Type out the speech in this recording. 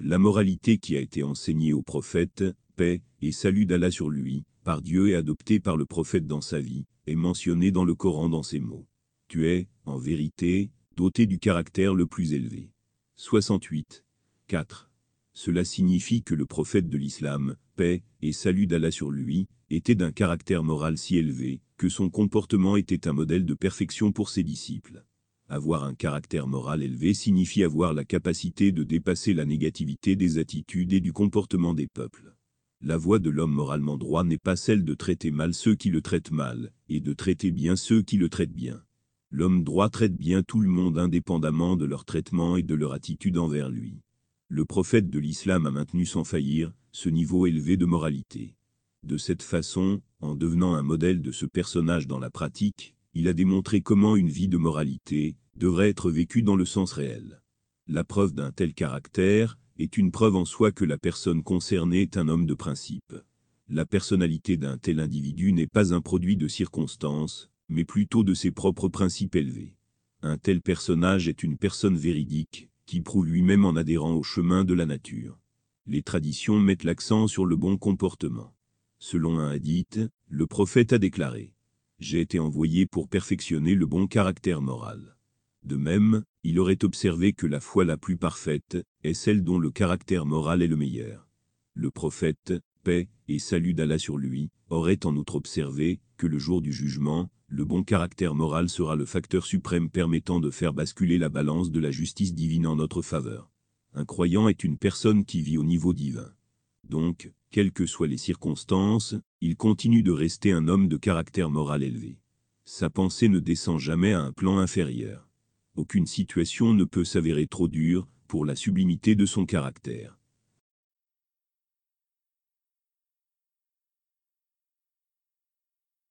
La moralité qui a été enseignée au prophète, paix et salut d'Allah sur lui, par Dieu et adoptée par le prophète dans sa vie, est mentionnée dans le Coran dans ces mots. Tu es, en vérité, doté du caractère le plus élevé. 68. 4. Cela signifie que le prophète de l'islam, paix et salut d'Allah sur lui, était d'un caractère moral si élevé, que son comportement était un modèle de perfection pour ses disciples. Avoir un caractère moral élevé signifie avoir la capacité de dépasser la négativité des attitudes et du comportement des peuples. La voie de l'homme moralement droit n'est pas celle de traiter mal ceux qui le traitent mal, et de traiter bien ceux qui le traitent bien. L'homme droit traite bien tout le monde indépendamment de leur traitement et de leur attitude envers lui. Le prophète de l'islam a maintenu sans faillir ce niveau élevé de moralité. De cette façon, en devenant un modèle de ce personnage dans la pratique, il a démontré comment une vie de moralité devrait être vécue dans le sens réel. La preuve d'un tel caractère est une preuve en soi que la personne concernée est un homme de principe. La personnalité d'un tel individu n'est pas un produit de circonstances, mais plutôt de ses propres principes élevés. Un tel personnage est une personne véridique, qui prouve lui-même en adhérant au chemin de la nature. Les traditions mettent l'accent sur le bon comportement. Selon un hadith, le prophète a déclaré « J'ai été envoyé pour perfectionner le bon caractère moral ». De même, il aurait observé que la foi la plus parfaite est celle dont le caractère moral est le meilleur. Le prophète, paix et salut d'Allah sur lui, aurait en outre observé que le jour du jugement, le bon caractère moral sera le facteur suprême permettant de faire basculer la balance de la justice divine en notre faveur. Un croyant est une personne qui vit au niveau divin. Donc, quelles que soient les circonstances, il continue de rester un homme de caractère moral élevé. Sa pensée ne descend jamais à un plan inférieur. Aucune situation ne peut s'avérer trop dure pour la sublimité de son caractère.